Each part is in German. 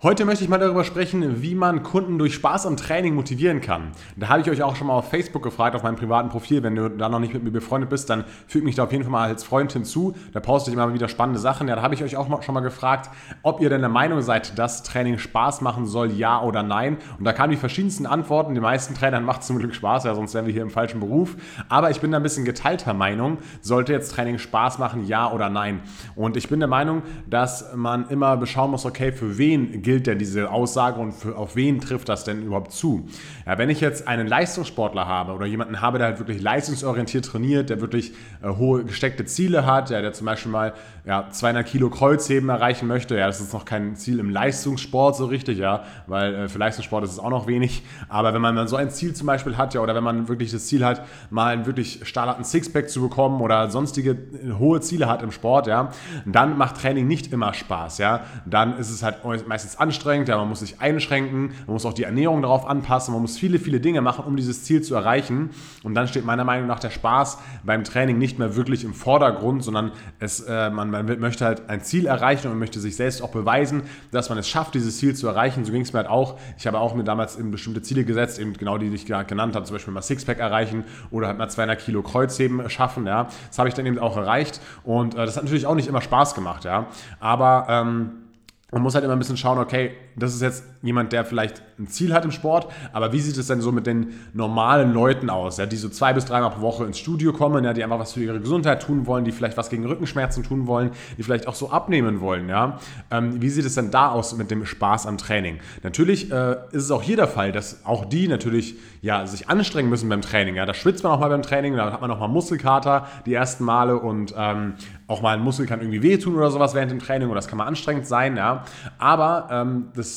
Heute möchte ich mal darüber sprechen, wie man Kunden durch Spaß am Training motivieren kann. Da habe ich euch auch schon mal auf Facebook gefragt, auf meinem privaten Profil. Wenn du da noch nicht mit mir befreundet bist, dann füg mich da auf jeden Fall mal als Freund hinzu. Da poste ich immer wieder spannende Sachen. Ja, da habe ich euch auch schon mal gefragt, ob ihr denn der Meinung seid, dass Training Spaß machen soll, ja oder nein. Und da kamen die verschiedensten Antworten. Die meisten Trainern macht es zum Glück Spaß, ja, sonst wären wir hier im falschen Beruf. Aber ich bin da ein bisschen geteilter Meinung, sollte jetzt Training Spaß machen, ja oder nein. Und ich bin der Meinung, dass man immer beschauen muss, okay, für wen gilt denn diese Aussage und für, auf wen trifft das denn überhaupt zu? Ja, wenn ich jetzt einen Leistungssportler habe oder jemanden habe, der halt wirklich leistungsorientiert trainiert, der wirklich äh, hohe gesteckte Ziele hat, ja, der zum Beispiel mal ja, 200 Kilo Kreuzheben erreichen möchte, ja, das ist noch kein Ziel im Leistungssport so richtig, ja, weil äh, für Leistungssport ist es auch noch wenig, aber wenn man so ein Ziel zum Beispiel hat, ja, oder wenn man wirklich das Ziel hat, mal einen wirklich stahlharten Sixpack zu bekommen oder sonstige äh, hohe Ziele hat im Sport, ja, dann macht Training nicht immer Spaß, ja, dann ist es halt meistens anstrengend, ja, man muss sich einschränken, man muss auch die Ernährung darauf anpassen, man muss viele, viele Dinge machen, um dieses Ziel zu erreichen und dann steht meiner Meinung nach der Spaß beim Training nicht mehr wirklich im Vordergrund, sondern es, äh, man man möchte halt ein Ziel erreichen und möchte sich selbst auch beweisen, dass man es schafft, dieses Ziel zu erreichen. So ging es mir halt auch. Ich habe auch mir damals eben bestimmte Ziele gesetzt, eben genau die, die ich genannt habe, zum Beispiel mal Sixpack erreichen oder halt mal 200 Kilo Kreuzheben schaffen. Ja. Das habe ich dann eben auch erreicht und äh, das hat natürlich auch nicht immer Spaß gemacht. Ja. Aber ähm, man muss halt immer ein bisschen schauen, okay, das ist jetzt jemand, der vielleicht ein Ziel hat im Sport, aber wie sieht es denn so mit den normalen Leuten aus, ja, die so zwei bis dreimal pro Woche ins Studio kommen, ja, die einfach was für ihre Gesundheit tun wollen, die vielleicht was gegen Rückenschmerzen tun wollen, die vielleicht auch so abnehmen wollen, ja. Ähm, wie sieht es denn da aus mit dem Spaß am Training? Natürlich äh, ist es auch hier der Fall, dass auch die natürlich ja, sich anstrengen müssen beim Training, ja. Da schwitzt man auch mal beim Training, da hat man auch mal Muskelkater die ersten Male und ähm, auch mal ein Muskel kann irgendwie wehtun oder sowas während dem Training oder das kann mal anstrengend sein, ja. Aber ähm, das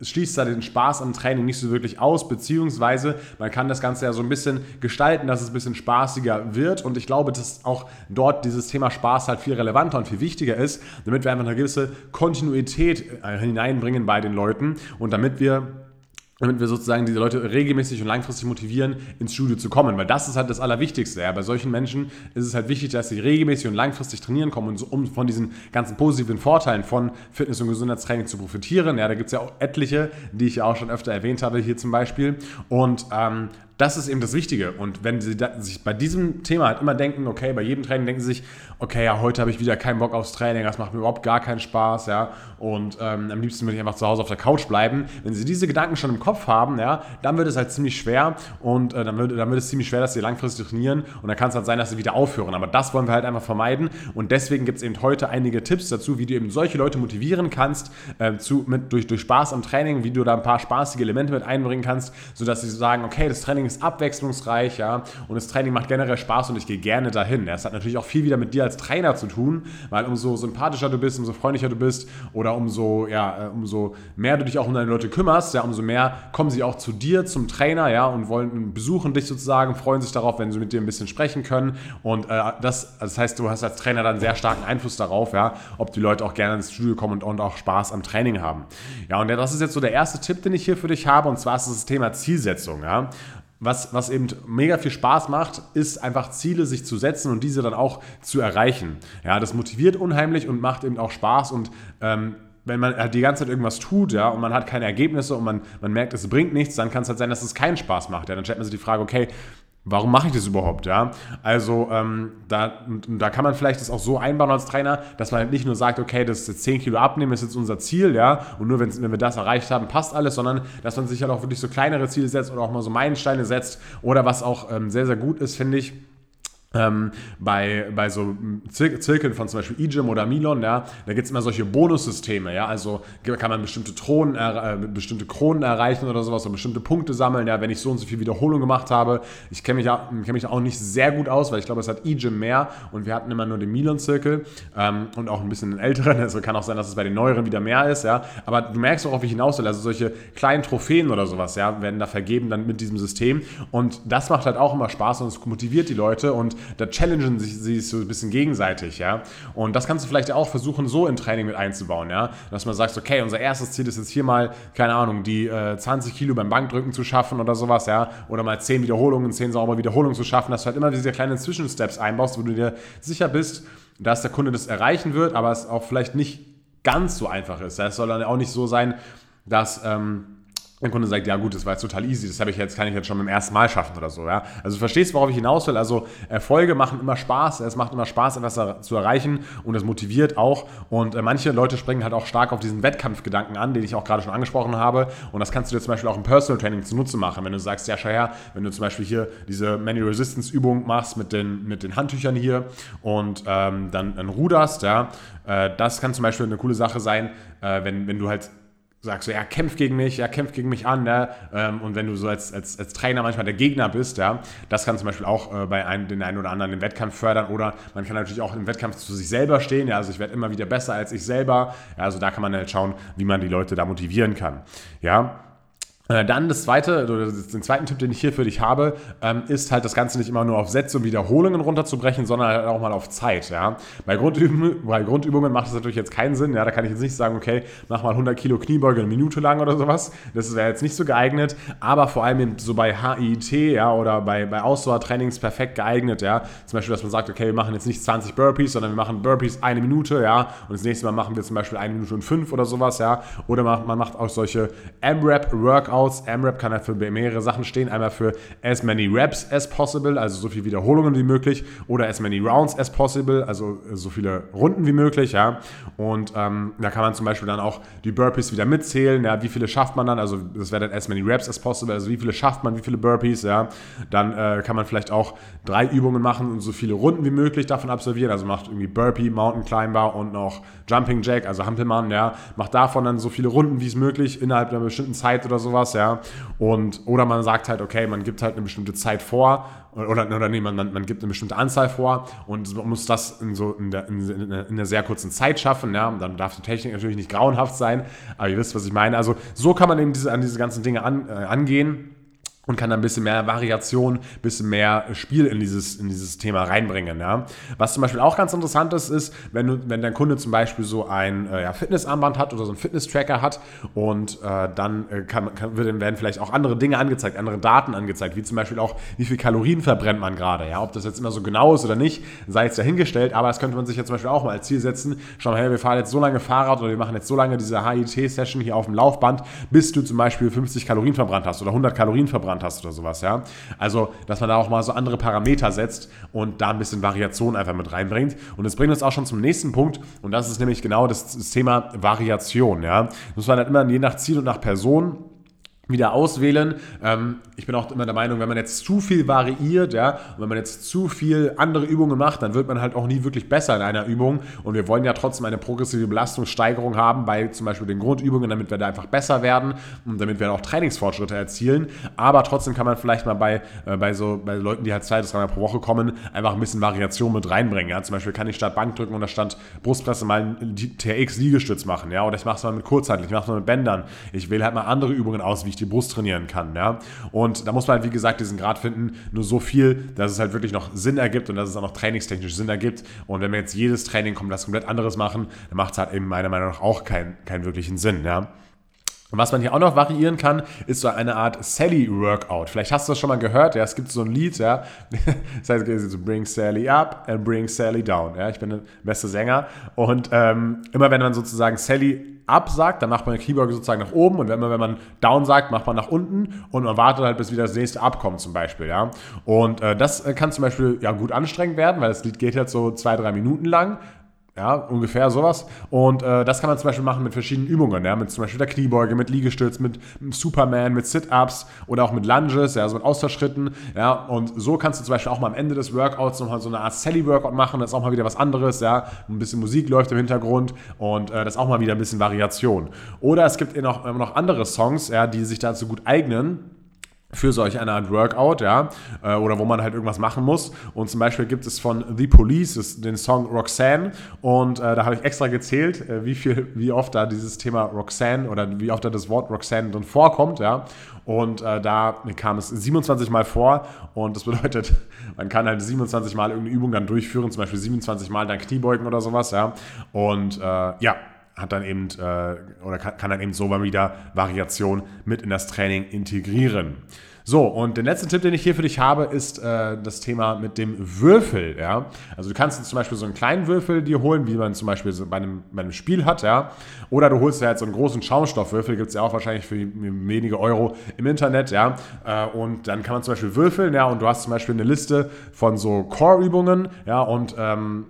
schließt da den Spaß am Training nicht so wirklich aus, beziehungsweise man kann das Ganze ja so ein bisschen gestalten, dass es ein bisschen spaßiger wird. Und ich glaube, dass auch dort dieses Thema Spaß halt viel relevanter und viel wichtiger ist, damit wir einfach eine gewisse Kontinuität äh, hineinbringen bei den Leuten. Und damit wir damit wir sozusagen diese Leute regelmäßig und langfristig motivieren, ins Studio zu kommen. Weil das ist halt das Allerwichtigste. Ja. Bei solchen Menschen ist es halt wichtig, dass sie regelmäßig und langfristig trainieren kommen, und so, um von diesen ganzen positiven Vorteilen von Fitness- und Gesundheitstraining zu profitieren. Ja, da gibt es ja auch etliche, die ich ja auch schon öfter erwähnt habe, hier zum Beispiel. Und ähm, das ist eben das Wichtige. Und wenn Sie sich bei diesem Thema halt immer denken, okay, bei jedem Training denken Sie sich, okay, ja, heute habe ich wieder keinen Bock aufs Training, das macht mir überhaupt gar keinen Spaß, ja, und ähm, am liebsten würde ich einfach zu Hause auf der Couch bleiben. Wenn Sie diese Gedanken schon im Kopf haben, ja, dann wird es halt ziemlich schwer und äh, dann, wird, dann wird es ziemlich schwer, dass Sie langfristig trainieren und dann kann es halt sein, dass Sie wieder aufhören. Aber das wollen wir halt einfach vermeiden und deswegen gibt es eben heute einige Tipps dazu, wie du eben solche Leute motivieren kannst, äh, zu, mit, durch, durch Spaß am Training, wie du da ein paar spaßige Elemente mit einbringen kannst, sodass sie sagen, okay, das Training ist abwechslungsreich, ja, und das Training macht generell Spaß und ich gehe gerne dahin. Das hat natürlich auch viel wieder mit dir als Trainer zu tun, weil umso sympathischer du bist, umso freundlicher du bist oder umso, ja, äh, umso mehr du dich auch um deine Leute kümmerst, ja, umso mehr kommen sie auch zu dir, zum Trainer, ja, und wollen besuchen dich sozusagen, freuen sich darauf, wenn sie mit dir ein bisschen sprechen können. Und äh, das, das heißt, du hast als Trainer dann sehr starken Einfluss darauf, ja, ob die Leute auch gerne ins Studio kommen und, und auch Spaß am Training haben. Ja, und das ist jetzt so der erste Tipp, den ich hier für dich habe, und zwar ist das Thema Zielsetzung, ja was, was eben mega viel Spaß macht, ist einfach Ziele sich zu setzen und diese dann auch zu erreichen. Ja, das motiviert unheimlich und macht eben auch Spaß und ähm, wenn man halt die ganze Zeit irgendwas tut, ja, und man hat keine Ergebnisse und man, man merkt, es bringt nichts, dann kann es halt sein, dass es keinen Spaß macht. Ja. Dann stellt man sich die Frage, okay, warum mache ich das überhaupt, ja? Also ähm, da, da kann man vielleicht das auch so einbauen als Trainer, dass man halt nicht nur sagt, okay, das ist jetzt 10 Kilo abnehmen, ist jetzt unser Ziel, ja, und nur wenn, wenn wir das erreicht haben, passt alles, sondern dass man sich halt auch wirklich so kleinere Ziele setzt oder auch mal so Meilensteine setzt oder was auch ähm, sehr, sehr gut ist, finde ich, ähm, bei, bei so Zir Zirkeln von zum Beispiel eGym oder Milon, ja, da gibt es immer solche Bonussysteme, ja, also kann man bestimmte, Thronen, äh, bestimmte Kronen erreichen oder sowas, oder bestimmte Punkte sammeln, ja, wenn ich so und so viel Wiederholung gemacht habe. Ich kenne mich, kenn mich auch nicht sehr gut aus, weil ich glaube, es hat eGym mehr und wir hatten immer nur den Milon-Zirkel ähm, und auch ein bisschen den älteren, also kann auch sein, dass es bei den neueren wieder mehr ist, ja, aber du merkst auch, auf wie ich hinaus will, also solche kleinen Trophäen oder sowas, ja, werden da vergeben dann mit diesem System. Und das macht halt auch immer Spaß und es motiviert die Leute und da challengen sich sie so ein bisschen gegenseitig, ja. Und das kannst du vielleicht auch versuchen, so in Training mit einzubauen, ja. Dass man sagt, okay, unser erstes Ziel ist jetzt hier mal, keine Ahnung, die äh, 20 Kilo beim Bankdrücken zu schaffen oder sowas, ja. Oder mal 10 Wiederholungen, 10 saubere Wiederholungen zu schaffen, dass du halt immer diese kleinen Zwischensteps einbaust, wo du dir sicher bist, dass der Kunde das erreichen wird, aber es auch vielleicht nicht ganz so einfach ist. Es soll dann auch nicht so sein, dass... Ähm, der Kunde sagt, ja gut, das war jetzt total easy, das habe ich jetzt, kann ich jetzt schon beim ersten Mal schaffen oder so. Ja? Also du verstehst, worauf ich hinaus will. Also Erfolge machen immer Spaß, es macht immer Spaß, etwas zu erreichen und es motiviert auch. Und äh, manche Leute springen halt auch stark auf diesen Wettkampfgedanken an, den ich auch gerade schon angesprochen habe. Und das kannst du dir zum Beispiel auch im Personal Training zunutze machen. Wenn du sagst, ja schau her, wenn du zum Beispiel hier diese Manual Resistance Übung machst mit den, mit den Handtüchern hier und ähm, dann, dann ruderst, ja, äh, das kann zum Beispiel eine coole Sache sein, äh, wenn, wenn du halt sagst du, ja, kämpf gegen mich, ja, kämpf gegen mich an, ne? Ähm, und wenn du so als, als, als Trainer manchmal der Gegner bist, ja, das kann zum Beispiel auch äh, bei einem, den einen oder anderen im Wettkampf fördern oder man kann natürlich auch im Wettkampf zu sich selber stehen, ja, also ich werde immer wieder besser als ich selber, ja, also da kann man halt schauen, wie man die Leute da motivieren kann, ja. Äh, dann das zweite, oder den zweiten Tipp, den ich hier für dich habe, ähm, ist halt das Ganze nicht immer nur auf Sätze und Wiederholungen runterzubrechen, sondern halt auch mal auf Zeit. Ja? Bei, Grundübungen, bei Grundübungen macht das natürlich jetzt keinen Sinn. Ja? Da kann ich jetzt nicht sagen, okay, mach mal 100 Kilo Kniebeuge eine Minute lang oder sowas. Das wäre jetzt nicht so geeignet. Aber vor allem so bei HIT ja, oder bei, bei Ausdauertrainings perfekt geeignet. Ja? Zum Beispiel, dass man sagt, okay, wir machen jetzt nicht 20 Burpees, sondern wir machen Burpees eine Minute. Ja? Und das nächste Mal machen wir zum Beispiel eine Minute und fünf oder sowas. Ja? Oder man macht auch solche M-Rap-Workouts Workouts. AMRAP kann halt für mehrere Sachen stehen. Einmal für as many reps as possible, also so viele Wiederholungen wie möglich, oder as many rounds as possible, also so viele Runden wie möglich. Ja. Und ähm, da kann man zum Beispiel dann auch die Burpees wieder mitzählen. Ja. Wie viele schafft man dann? Also das wäre dann as many reps as possible, also wie viele schafft man, wie viele Burpees. Ja. Dann äh, kann man vielleicht auch drei Übungen machen und so viele Runden wie möglich davon absolvieren. Also macht irgendwie Burpee, Mountain Climber und noch Jumping Jack, also Hampelmann. Ja. Macht davon dann so viele Runden wie es möglich innerhalb einer bestimmten Zeit oder sowas ja. Und, oder man sagt halt, okay, man gibt halt eine bestimmte Zeit vor oder, oder nee, man, man gibt eine bestimmte Anzahl vor und man muss das in, so in, der, in, in einer sehr kurzen Zeit schaffen, ja. Dann darf die Technik natürlich nicht grauenhaft sein, aber ihr wisst, was ich meine. Also so kann man eben diese, an diese ganzen Dinge an, äh, angehen und kann dann ein bisschen mehr Variation, ein bisschen mehr Spiel in dieses, in dieses Thema reinbringen. Ja. Was zum Beispiel auch ganz interessant ist, ist, wenn, du, wenn dein Kunde zum Beispiel so ein äh, ja, Fitnessarmband hat oder so ein Fitness-Tracker hat und äh, dann äh, kann, kann, werden vielleicht auch andere Dinge angezeigt, andere Daten angezeigt, wie zum Beispiel auch, wie viel Kalorien verbrennt man gerade. Ja. Ob das jetzt immer so genau ist oder nicht, sei jetzt dahingestellt, aber das könnte man sich jetzt zum Beispiel auch mal als Ziel setzen. Schau mal, hey, wir fahren jetzt so lange Fahrrad oder wir machen jetzt so lange diese HIT-Session hier auf dem Laufband, bis du zum Beispiel 50 Kalorien verbrannt hast oder 100 Kalorien verbrannt Aufwand hast oder sowas, ja. Also, dass man da auch mal so andere Parameter setzt und da ein bisschen Variation einfach mit reinbringt. Und das bringt uns auch schon zum nächsten Punkt und das ist nämlich genau das, das Thema Variation, ja. Das muss man halt immer je nach Ziel und nach Person wieder auswählen. Ähm, ich bin auch immer der Meinung, wenn man jetzt zu viel variiert, ja, und wenn man jetzt zu viel andere Übungen macht, dann wird man halt auch nie wirklich besser in einer Übung. Und wir wollen ja trotzdem eine progressive Belastungssteigerung haben bei zum Beispiel den Grundübungen, damit wir da einfach besser werden und damit wir auch Trainingsfortschritte erzielen. Aber trotzdem kann man vielleicht mal bei, äh, bei so bei Leuten, die halt zwei bis dreimal pro Woche kommen, einfach ein bisschen Variation mit reinbringen. Ja. Zum Beispiel kann ich statt Bankdrücken oder statt Brustpresse mal einen TX-Liegestütz machen, ja, oder ich mache es mal mit Kurzhantel, ich mache es mal mit Bändern. Ich wähle halt mal andere Übungen aus, wie ich die Brust trainieren kann. Ja? Und da muss man halt, wie gesagt, diesen Grad finden, nur so viel, dass es halt wirklich noch Sinn ergibt und dass es auch noch trainingstechnisch Sinn ergibt. Und wenn wir jetzt jedes Training komplett, komplett anderes machen, dann macht es halt eben meiner Meinung nach auch keinen, keinen wirklichen Sinn. Ja? Und was man hier auch noch variieren kann, ist so eine Art Sally-Workout. Vielleicht hast du das schon mal gehört, ja, es gibt so ein Lied, ja, das heißt Bring Sally up and Bring Sally down. Ja, ich bin der beste Sänger und ähm, immer wenn man sozusagen Sally up sagt, dann macht man den Keyboard sozusagen nach oben und wenn man, wenn man down sagt, macht man nach unten und man wartet halt, bis wieder das nächste abkommt zum Beispiel, ja. Und äh, das kann zum Beispiel ja gut anstrengend werden, weil das Lied geht jetzt so zwei, drei Minuten lang. Ja, ungefähr sowas. Und äh, das kann man zum Beispiel machen mit verschiedenen Übungen, ja, mit zum Beispiel der Kniebeuge, mit Liegestütz, mit Superman, mit Sit-Ups oder auch mit Lunges, ja, so mit Ausfallschritten, ja. Und so kannst du zum Beispiel auch mal am Ende des Workouts nochmal so eine Art Sally-Workout machen, das ist auch mal wieder was anderes, ja. Ein bisschen Musik läuft im Hintergrund und äh, das ist auch mal wieder ein bisschen Variation. Oder es gibt eben noch, noch andere Songs, ja, die sich dazu gut eignen für solch eine Art Workout, ja, äh, oder wo man halt irgendwas machen muss. Und zum Beispiel gibt es von The Police den Song Roxanne und äh, da habe ich extra gezählt, äh, wie viel, wie oft da dieses Thema Roxanne oder wie oft da das Wort Roxanne drin vorkommt, ja. Und äh, da kam es 27 Mal vor und das bedeutet, man kann halt 27 Mal irgendeine Übung dann durchführen, zum Beispiel 27 Mal dann Kniebeugen oder sowas, ja. Und äh, ja, hat dann eben äh, oder kann, kann dann eben so mal wieder Variation mit in das Training integrieren. So, und der letzte Tipp, den ich hier für dich habe, ist äh, das Thema mit dem Würfel. Ja? Also du kannst zum Beispiel so einen kleinen Würfel dir holen, wie man zum Beispiel so bei, einem, bei einem Spiel hat. Ja? Oder du holst ja jetzt so einen großen Schaumstoffwürfel, gibt es ja auch wahrscheinlich für wenige Euro im Internet. Ja? Äh, und dann kann man zum Beispiel würfeln ja? und du hast zum Beispiel eine Liste von so Core-Übungen ja? und ähm,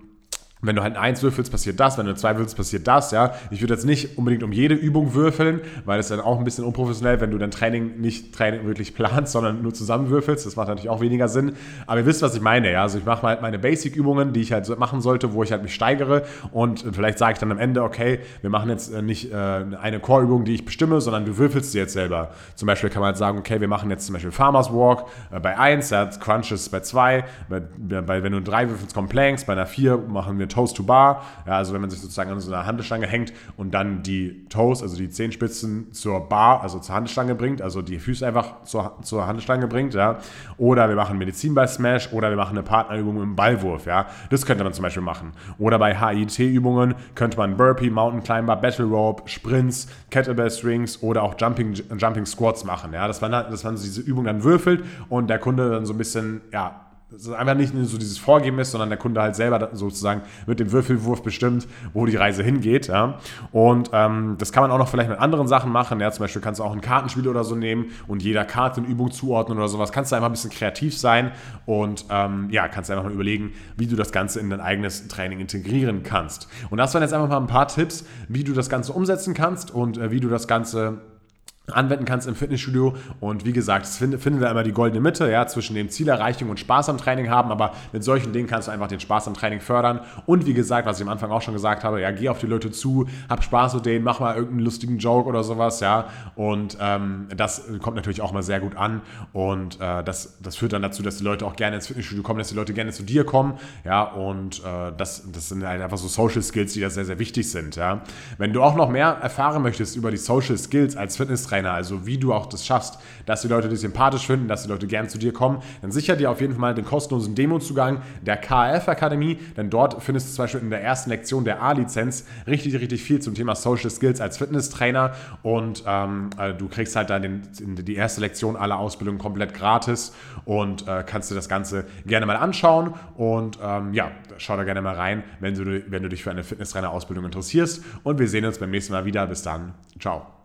wenn du halt eins würfelst, passiert das. Wenn du zwei würfelst, passiert das. Ja, ich würde jetzt nicht unbedingt um jede Übung würfeln, weil es dann auch ein bisschen unprofessionell, wenn du dein Training nicht Training wirklich planst, sondern nur zusammenwürfelst. Das macht natürlich auch weniger Sinn. Aber ihr wisst, was ich meine. Ja, also ich mache halt meine Basic-Übungen, die ich halt machen sollte, wo ich halt mich steigere. Und vielleicht sage ich dann am Ende, okay, wir machen jetzt äh, nicht äh, eine Core-Übung, die ich bestimme, sondern du würfelst sie jetzt selber. Zum Beispiel kann man halt sagen, okay, wir machen jetzt zum Beispiel Farmers Walk äh, bei 1, ja, Crunches bei 2, bei, bei, wenn du drei würfelst, kommt Planks, bei einer 4 machen wir Toast to Bar. Ja, also wenn man sich sozusagen an so einer Handelstange hängt und dann die Toes, also die Zehenspitzen zur Bar, also zur Handelstange bringt, also die Füße einfach zur, zur Handelstange bringt. Ja. Oder wir machen Medizin bei Smash oder wir machen eine Partnerübung im Ballwurf. Ja. Das könnte man zum Beispiel machen. Oder bei HIT-Übungen könnte man Burpee, Mountain Climber, Battle Rope, Sprints, Kettlebell Strings oder auch Jumping, Jumping Squats machen. Ja. Dass man, dass man diese Übung dann würfelt und der Kunde dann so ein bisschen, ja, es einfach nicht so dieses Vorgeben ist, sondern der Kunde halt selber sozusagen mit dem Würfelwurf bestimmt, wo die Reise hingeht. Ja? Und ähm, das kann man auch noch vielleicht mit anderen Sachen machen. Ja? Zum Beispiel kannst du auch ein Kartenspiel oder so nehmen und jeder Karte eine Übung zuordnen oder sowas. Kannst du einfach ein bisschen kreativ sein und ähm, ja, kannst einfach mal überlegen, wie du das Ganze in dein eigenes Training integrieren kannst. Und das waren jetzt einfach mal ein paar Tipps, wie du das Ganze umsetzen kannst und äh, wie du das Ganze anwenden kannst im Fitnessstudio. Und wie gesagt, es findet, findet da immer die goldene Mitte ja, zwischen dem Zielerreichung und Spaß am Training haben. Aber mit solchen Dingen kannst du einfach den Spaß am Training fördern. Und wie gesagt, was ich am Anfang auch schon gesagt habe, ja, geh auf die Leute zu, hab Spaß mit denen, mach mal irgendeinen lustigen Joke oder sowas, ja. Und ähm, das kommt natürlich auch mal sehr gut an. Und äh, das, das führt dann dazu, dass die Leute auch gerne ins Fitnessstudio kommen, dass die Leute gerne zu dir kommen. Ja, und äh, das, das sind halt einfach so Social Skills, die da sehr, sehr wichtig sind. Ja. Wenn du auch noch mehr erfahren möchtest über die Social Skills als Fitnesstrainer, Trainer, also wie du auch das schaffst, dass die Leute dich sympathisch finden, dass die Leute gern zu dir kommen, dann sicher dir auf jeden Fall mal den kostenlosen Demo-Zugang der KF Akademie, denn dort findest du zum Beispiel in der ersten Lektion der A-Lizenz richtig, richtig viel zum Thema Social Skills als Fitnesstrainer und ähm, äh, du kriegst halt dann den, die erste Lektion aller Ausbildungen komplett gratis und äh, kannst dir das Ganze gerne mal anschauen und ähm, ja, schau da gerne mal rein, wenn du, wenn du dich für eine Fitnesstrainer-Ausbildung interessierst und wir sehen uns beim nächsten Mal wieder. Bis dann. Ciao.